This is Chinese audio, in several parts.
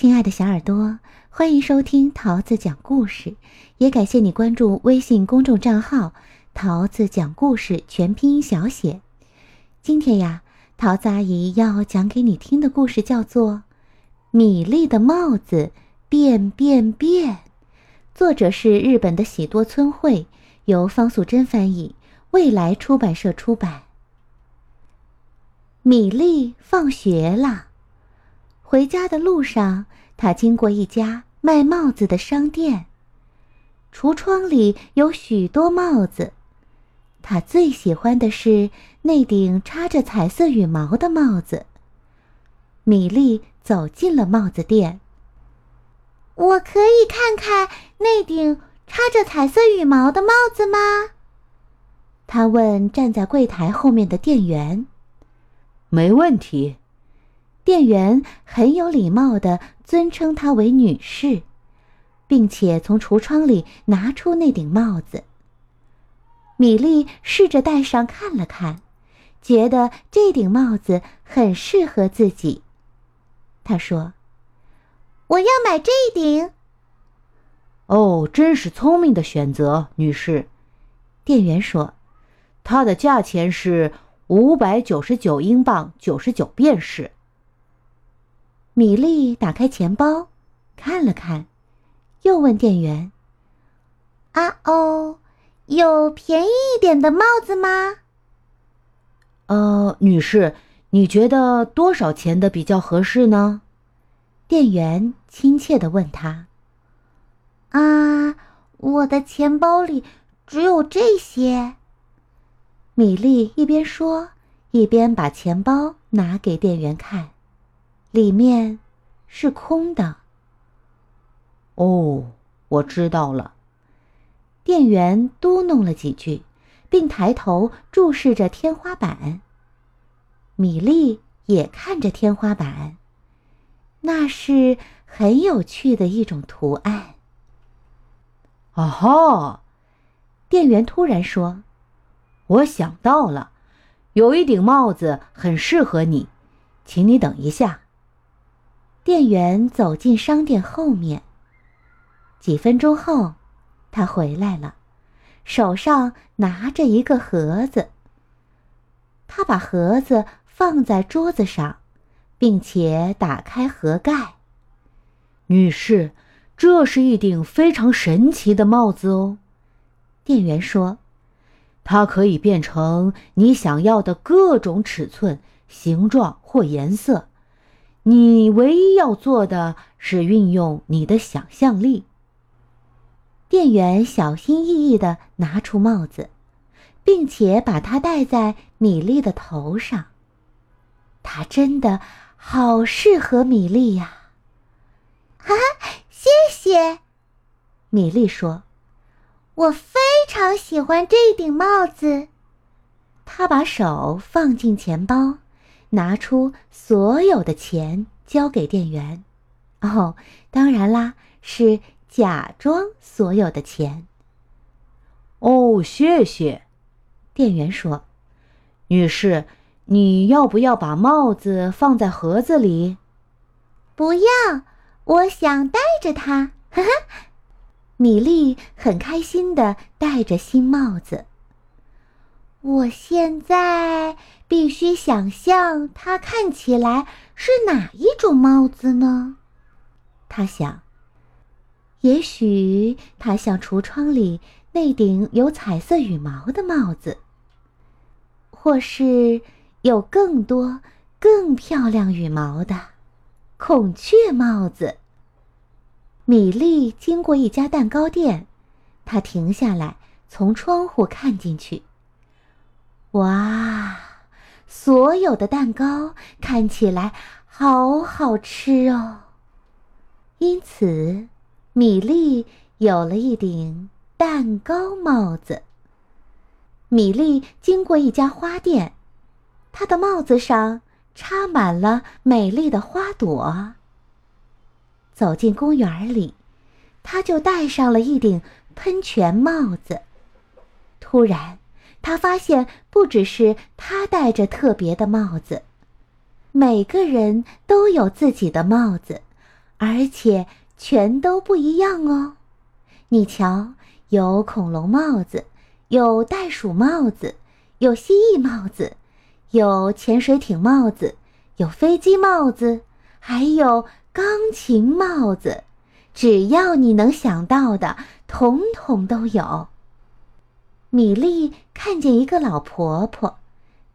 亲爱的小耳朵，欢迎收听桃子讲故事，也感谢你关注微信公众账号“桃子讲故事”全拼音小写。今天呀，桃子阿姨要讲给你听的故事叫做《米粒的帽子变变变》，作者是日本的喜多村惠，由方素珍翻译，未来出版社出版。米粒放学了。回家的路上，他经过一家卖帽子的商店。橱窗里有许多帽子，他最喜欢的是那顶插着彩色羽毛的帽子。米莉走进了帽子店。我可以看看那顶插着彩色羽毛的帽子吗？他问站在柜台后面的店员。没问题。店员很有礼貌地尊称她为女士，并且从橱窗里拿出那顶帽子。米莉试着戴上看了看，觉得这顶帽子很适合自己。她说：“我要买这顶。”哦，真是聪明的选择，女士。店员说：“它的价钱是五百九十九英镑九十九便士。”米莉打开钱包，看了看，又问店员：“啊哦，有便宜一点的帽子吗？”“呃，女士，你觉得多少钱的比较合适呢？”店员亲切的问他。“啊，我的钱包里只有这些。”米莉一边说，一边把钱包拿给店员看。里面是空的。哦，我知道了。店员嘟哝了几句，并抬头注视着天花板。米莉也看着天花板，那是很有趣的一种图案。啊哈！店员突然说：“我想到了，有一顶帽子很适合你，请你等一下。”店员走进商店后面。几分钟后，他回来了，手上拿着一个盒子。他把盒子放在桌子上，并且打开盒盖。女士，这是一顶非常神奇的帽子哦。店员说：“它可以变成你想要的各种尺寸、形状或颜色。”你唯一要做的是运用你的想象力。店员小心翼翼地拿出帽子，并且把它戴在米莉的头上。它真的好适合米莉呀！哈哈，谢谢。米莉说：“我非常喜欢这顶帽子。”她把手放进钱包。拿出所有的钱交给店员，哦，当然啦，是假装所有的钱。哦，谢谢，店员说：“女士，你要不要把帽子放在盒子里？”“不要，我想戴着它。”哈哈，米莉很开心的戴着新帽子。我现在必须想象它看起来是哪一种帽子呢？他想。也许它像橱窗里那顶有彩色羽毛的帽子，或是有更多、更漂亮羽毛的孔雀帽子。米莉经过一家蛋糕店，她停下来，从窗户看进去。哇，所有的蛋糕看起来好好吃哦。因此，米粒有了一顶蛋糕帽子。米粒经过一家花店，她的帽子上插满了美丽的花朵。走进公园里，她就戴上了一顶喷泉帽子。突然。他发现，不只是他戴着特别的帽子，每个人都有自己的帽子，而且全都不一样哦。你瞧，有恐龙帽子，有袋鼠帽子，有蜥蜴帽子，有潜水艇帽子，有飞机帽子，还有钢琴帽子。只要你能想到的，统统都有。米莉看见一个老婆婆，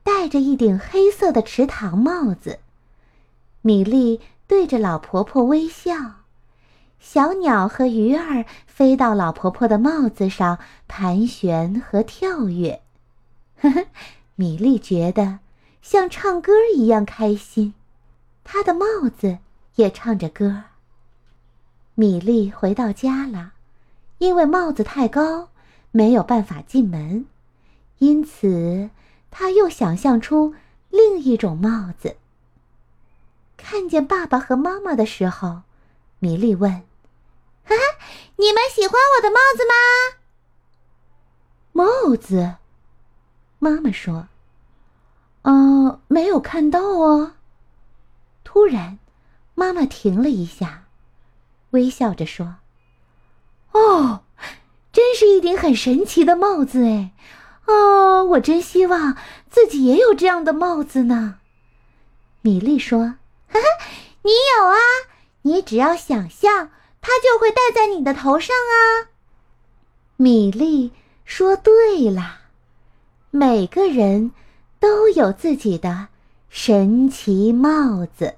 戴着一顶黑色的池塘帽子。米莉对着老婆婆微笑，小鸟和鱼儿飞到老婆婆的帽子上盘旋和跳跃。呵呵，米莉觉得像唱歌一样开心，她的帽子也唱着歌。米莉回到家了，因为帽子太高。没有办法进门，因此他又想象出另一种帽子。看见爸爸和妈妈的时候，米莉问：“哈哈，你们喜欢我的帽子吗？”帽子，妈妈说：“嗯，没有看到哦。”突然，妈妈停了一下，微笑着说：“哦。”很神奇的帽子哎！哦，我真希望自己也有这样的帽子呢。米莉说：“哈哈，你有啊！你只要想象，它就会戴在你的头上啊。”米莉说：“对了，每个人都有自己的神奇帽子。”